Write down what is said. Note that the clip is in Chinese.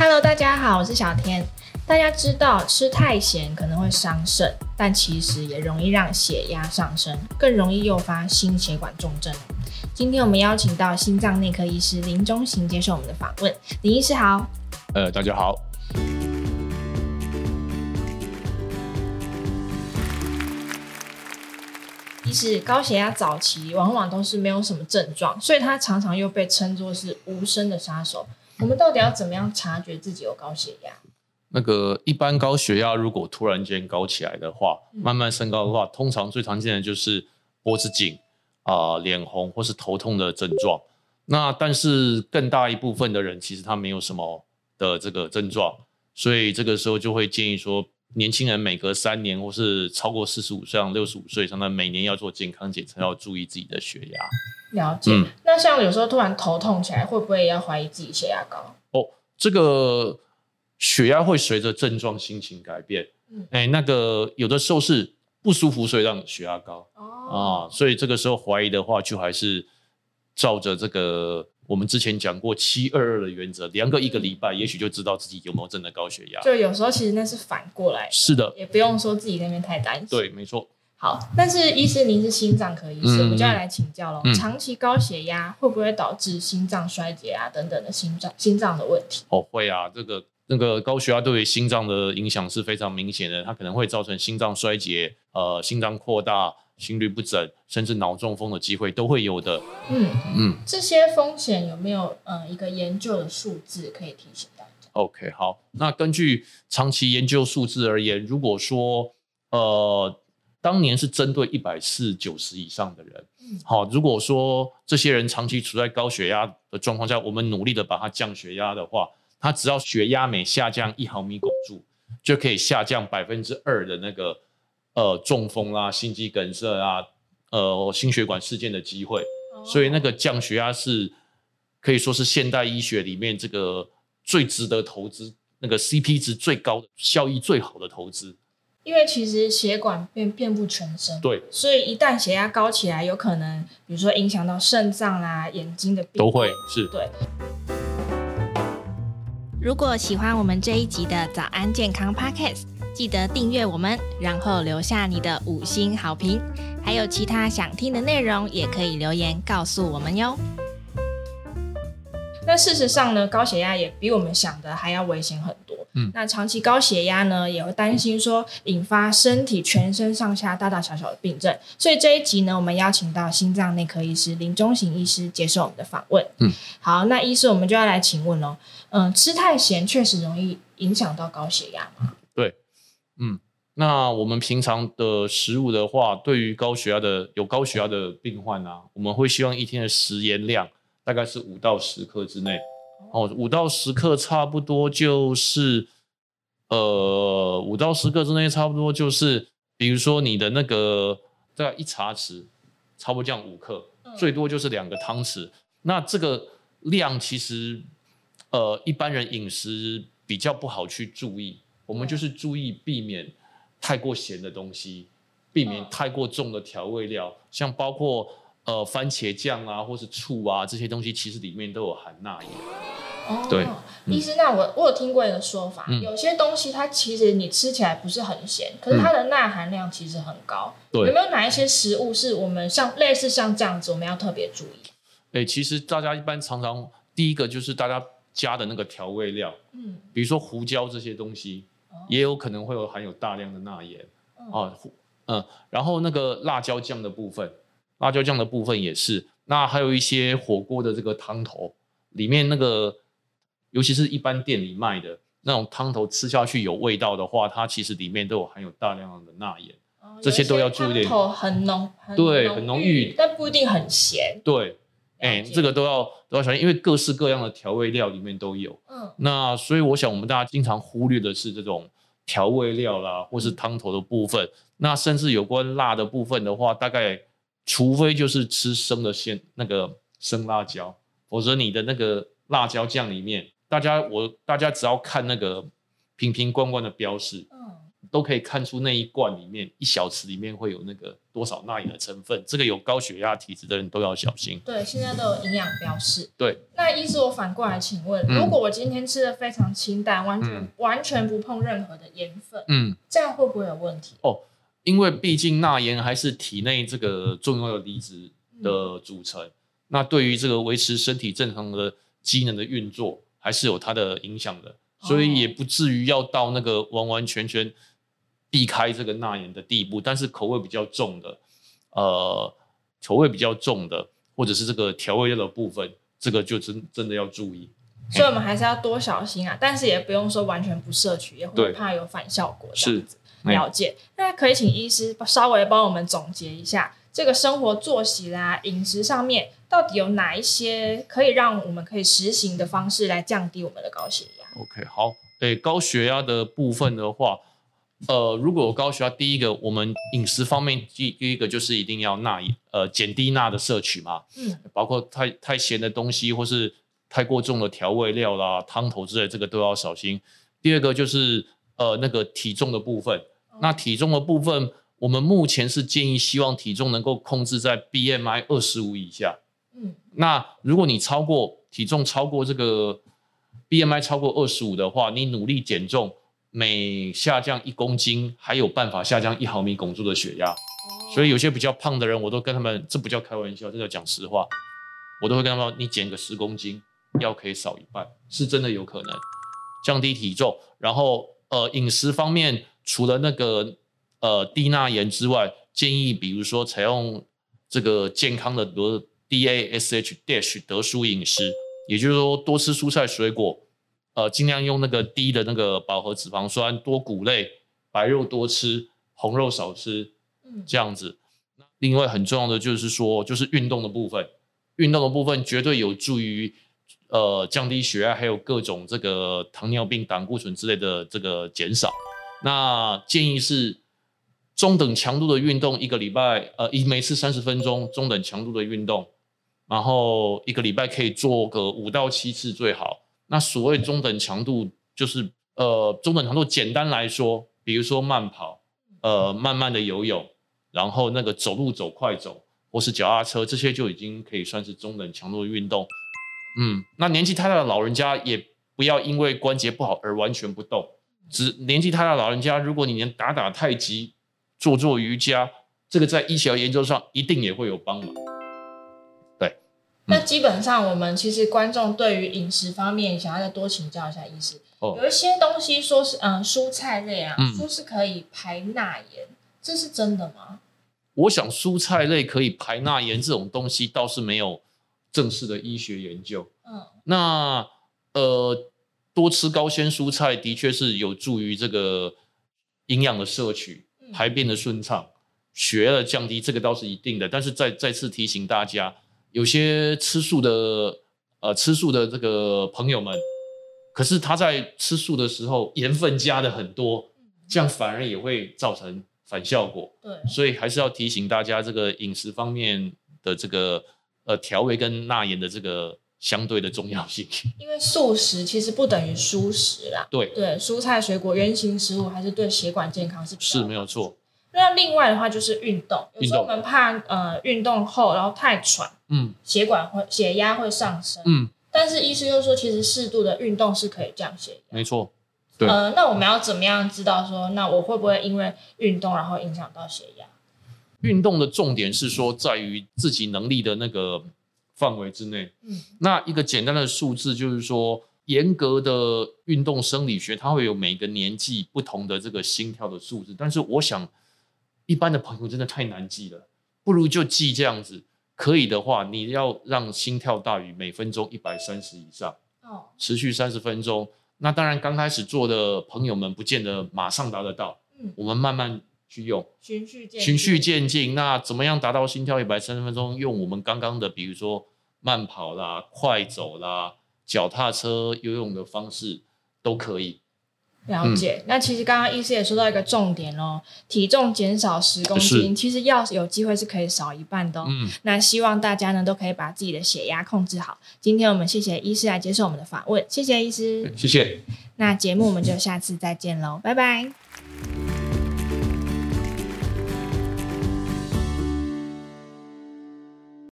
Hello，大家好，我是小天。大家知道吃太咸可能会伤肾，但其实也容易让血压上升，更容易诱发心血管重症。今天我们邀请到心脏内科医师林中行接受我们的访问。林医师好。呃，大家好。其实高血压早期往往都是没有什么症状，所以它常常又被称作是无声的杀手。我们到底要怎么样察觉自己有高血压？那个一般高血压如果突然间高起来的话，慢慢升高的话，通常最常见的就是脖子紧啊、呃、脸红或是头痛的症状。那但是更大一部分的人其实他没有什么的这个症状，所以这个时候就会建议说。年轻人每隔三年，或是超过四十五岁、六十五岁以上的，每年要做健康检测，要注意自己的血压。了解。嗯、那像有时候突然头痛起来，会不会也要怀疑自己血压高？哦，这个血压会随着症状、心情改变。嗯，哎，那个有的时候是不舒服，所以让血压高。哦，啊，所以这个时候怀疑的话，就还是照着这个。我们之前讲过七二二的原则，量个一个礼拜，也许就知道自己有没有真的高血压。就有时候其实那是反过来的。是的，也不用说自己那边太担心。对，没错。好，但是医师您是心脏科医师，嗯、我们就要来请教了。嗯、长期高血压会不会导致心脏衰竭啊等等的心脏心脏的问题？哦，会啊，这个那个高血压对于心脏的影响是非常明显的，它可能会造成心脏衰竭，呃，心脏扩大。心律不整，甚至脑中风的机会都会有的。嗯嗯，嗯这些风险有没有呃一个研究的数字可以提醒大家？OK，好，那根据长期研究数字而言，如果说呃当年是针对一百四九十以上的人，嗯，好，如果说这些人长期处在高血压的状况下，我们努力的把它降血压的话，他只要血压每下降一毫米汞柱，就可以下降百分之二的那个。呃，中风啦、啊，心肌梗塞啊，呃，心血管事件的机会，哦、所以那个降血压是可以说是现代医学里面这个最值得投资、那个 CP 值最高的、效益最好的投资。因为其实血管遍遍布全身，对，所以一旦血压高起来，有可能比如说影响到肾脏啊、眼睛的病，都会是。对。如果喜欢我们这一集的早安健康 Podcast。记得订阅我们，然后留下你的五星好评。还有其他想听的内容，也可以留言告诉我们哟。那事实上呢，高血压也比我们想的还要危险很多。嗯，那长期高血压呢，也会担心说引发身体全身上下大大小小的病症。所以这一集呢，我们邀请到心脏内科医师林中行医师接受我们的访问。嗯，好，那医师我们就要来请问喽。嗯，吃太咸确实容易影响到高血压吗？嗯，那我们平常的食物的话，对于高血压的有高血压的病患啊，我们会希望一天的食盐量大概是五到十克之内。哦，五到十克差不多就是，呃，五到十克之内差不多就是，比如说你的那个大概一茶匙，差不多这样五克，最多就是两个汤匙。那这个量其实，呃，一般人饮食比较不好去注意。我们就是注意避免太过咸的东西，避免太过重的调味料，像包括呃番茄酱啊，或是醋啊这些东西，其实里面都有含钠盐。哦，对，医师，那我我有听过一个说法，嗯、有些东西它其实你吃起来不是很咸，可是它的钠含量其实很高。对、嗯，有没有哪一些食物是我们像类似像这样子，我们要特别注意？哎、欸，其实大家一般常常第一个就是大家加的那个调味料，嗯，比如说胡椒这些东西。也有可能会有含有大量的钠盐，啊，嗯，然后那个辣椒酱的部分，辣椒酱的部分也是。那还有一些火锅的这个汤头里面那个，尤其是一般店里卖的那种汤头，吃下去有味道的话，它其实里面都有含有大量的钠盐，哦、这些都要注意。汤头很浓，很对，很浓郁，但不一定很咸。对。哎，这个都要都要小心，因为各式各样的调味料里面都有。嗯，那所以我想，我们大家经常忽略的是这种调味料啦，或是汤头的部分。那甚至有关辣的部分的话，大概除非就是吃生的鲜那个生辣椒，否则你的那个辣椒酱里面，大家我大家只要看那个瓶瓶罐罐的标示，嗯，都可以看出那一罐里面一小匙里面会有那个多少钠盐的成分。这个有高血压体质的人都要小心。对，现在都有营养标示。对。那医师，我反过来请问，嗯、如果我今天吃的非常清淡，完全、嗯、完全不碰任何的盐分，嗯，这样会不会有问题？哦，因为毕竟钠盐还是体内这个重要的离子的组成，嗯、那对于这个维持身体正常的机能的运作，还是有它的影响的。所以也不至于要到那个完完全全避开这个钠盐的地步，但是口味比较重的，呃，口味比较重的，或者是这个调味料的部分，这个就真真的要注意。所以我们还是要多小心啊，但是也不用说完全不摄取，也会怕有反效果。是，了解。那可以请医师稍微帮我们总结一下，这个生活作息啦、饮食上面，到底有哪一些可以让我们可以实行的方式来降低我们的高血压？OK，好，对高血压的部分的话，呃，如果有高血压，第一个我们饮食方面第第一个就是一定要钠，呃，减低钠的摄取嘛，嗯，包括太太咸的东西或是太过重的调味料啦、汤头之类，这个都要小心。第二个就是呃那个体重的部分，嗯、那体重的部分，我们目前是建议希望体重能够控制在 BMI 二十五以下，嗯，那如果你超过体重超过这个。BMI 超过二十五的话，你努力减重，每下降一公斤，还有办法下降一毫米汞柱的血压。Oh. 所以有些比较胖的人，我都跟他们，这不叫开玩笑，这叫讲实话。我都会跟他们说，你减个十公斤，药可以少一半，是真的有可能降低体重。然后呃，饮食方面，除了那个呃低钠盐之外，建议比如说采用这个健康的，比如 DASH dash 德蔬饮食。也就是说，多吃蔬菜水果，呃，尽量用那个低的那个饱和脂肪酸，多谷类，白肉多吃，红肉少吃，这样子。另外很重要的就是说，就是运动的部分，运动的部分绝对有助于呃降低血压，还有各种这个糖尿病、胆固醇之类的这个减少。那建议是中等强度的运动，一个礼拜呃一每次三十分钟，中等强度的运动。然后一个礼拜可以做个五到七次最好。那所谓中等强度，就是呃中等强度，简单来说，比如说慢跑，呃慢慢的游泳，然后那个走路走快走，或是脚踏车，这些就已经可以算是中等强度的运动。嗯，那年纪太大的老人家也不要因为关节不好而完全不动。只年纪太大的老人家，如果你能打打太极，做做瑜伽，这个在医学研究上一定也会有帮忙。对那基本上，我们其实观众对于饮食方面，想要再多请教一下医师。哦，有一些东西说是，嗯，蔬菜类啊，嗯、说是可以排钠盐，这是真的吗？我想蔬菜类可以排钠盐这种东西倒是没有正式的医学研究。嗯，那呃，多吃高纤蔬菜的确是有助于这个营养的摄取、排便的顺畅、血压的降低，这个倒是一定的。但是再再次提醒大家。有些吃素的，呃，吃素的这个朋友们，可是他在吃素的时候盐分加的很多，这样反而也会造成反效果。对，所以还是要提醒大家，这个饮食方面的这个呃调味跟钠盐的这个相对的重要性。因为素食其实不等于蔬食啦。对对，蔬菜水果原型食物还是对血管健康是是没有错。那另外的话就是运动，有时候我们怕呃运动后然后太喘，嗯，血管会血压会上升，嗯，但是医师又说其实适度的运动是可以降血压，没错，对，呃，那我们要怎么样知道说，那我会不会因为运动然后影响到血压？运动的重点是说在于自己能力的那个范围之内，嗯，那一个简单的数字就是说，严格的运动生理学它会有每个年纪不同的这个心跳的数字，但是我想。一般的朋友真的太难记了，不如就记这样子。可以的话，你要让心跳大于每分钟一百三十以上，哦，持续三十分钟。那当然，刚开始做的朋友们不见得马上达得到，嗯，我们慢慢去用，循序渐循序渐进。那怎么样达到心跳一百三十分钟？用我们刚刚的，比如说慢跑啦、快走啦、脚踏车、游泳的方式都可以。了解，嗯、那其实刚刚医师也说到一个重点哦，体重减少十公斤，其实要有机会是可以少一半的哦。嗯，那希望大家呢都可以把自己的血压控制好。今天我们谢谢医师来接受我们的访问，谢谢医师，谢谢。那节目我们就下次再见喽，拜拜。